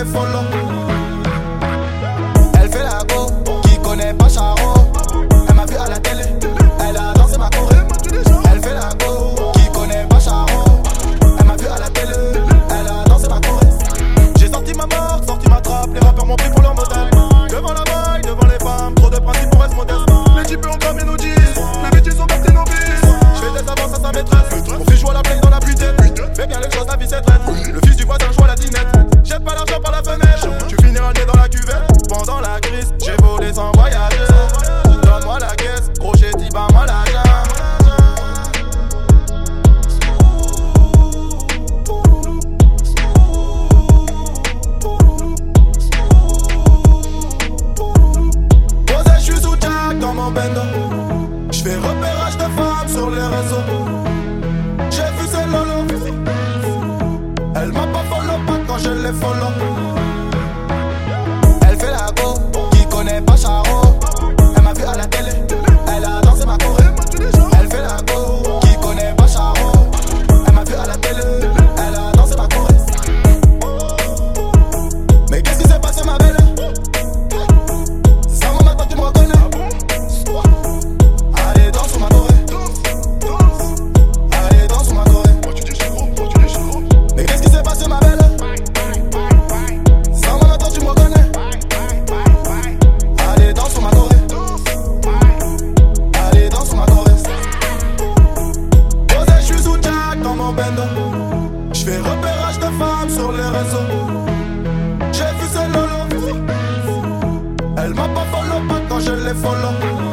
Elle fait la go, qui connaît pas Charo. Elle m'a vu à la télé, elle a dansé ma choré. Elle fait la go, qui connaît pas Charo. Elle m'a vu à la télé, elle a dansé ma choré. J'ai sorti ma mort, sorti ma trappe, les rappeurs m'ont pris pour leur modèle. Devant la maille, devant les femmes, trop de principes pour être modeste. Les types ont cramé nos 10, les bêtises ont capté nos bis. Je fais des avances à sa maîtresse. Mon fils joue à la play dans la puitaine. Fais bien les choses, la vie c'est traite. Le fils du voisin joue à la dinette. Jette pas l'argent repérage de femmes sur les réseaux. J'ai vu ces lolo. Elle m'a pas follow pas quand je les follow. Je fais repérage de femmes sur les réseaux. J'ai vu ce lolo Elle m'a pas follow pas quand je les follow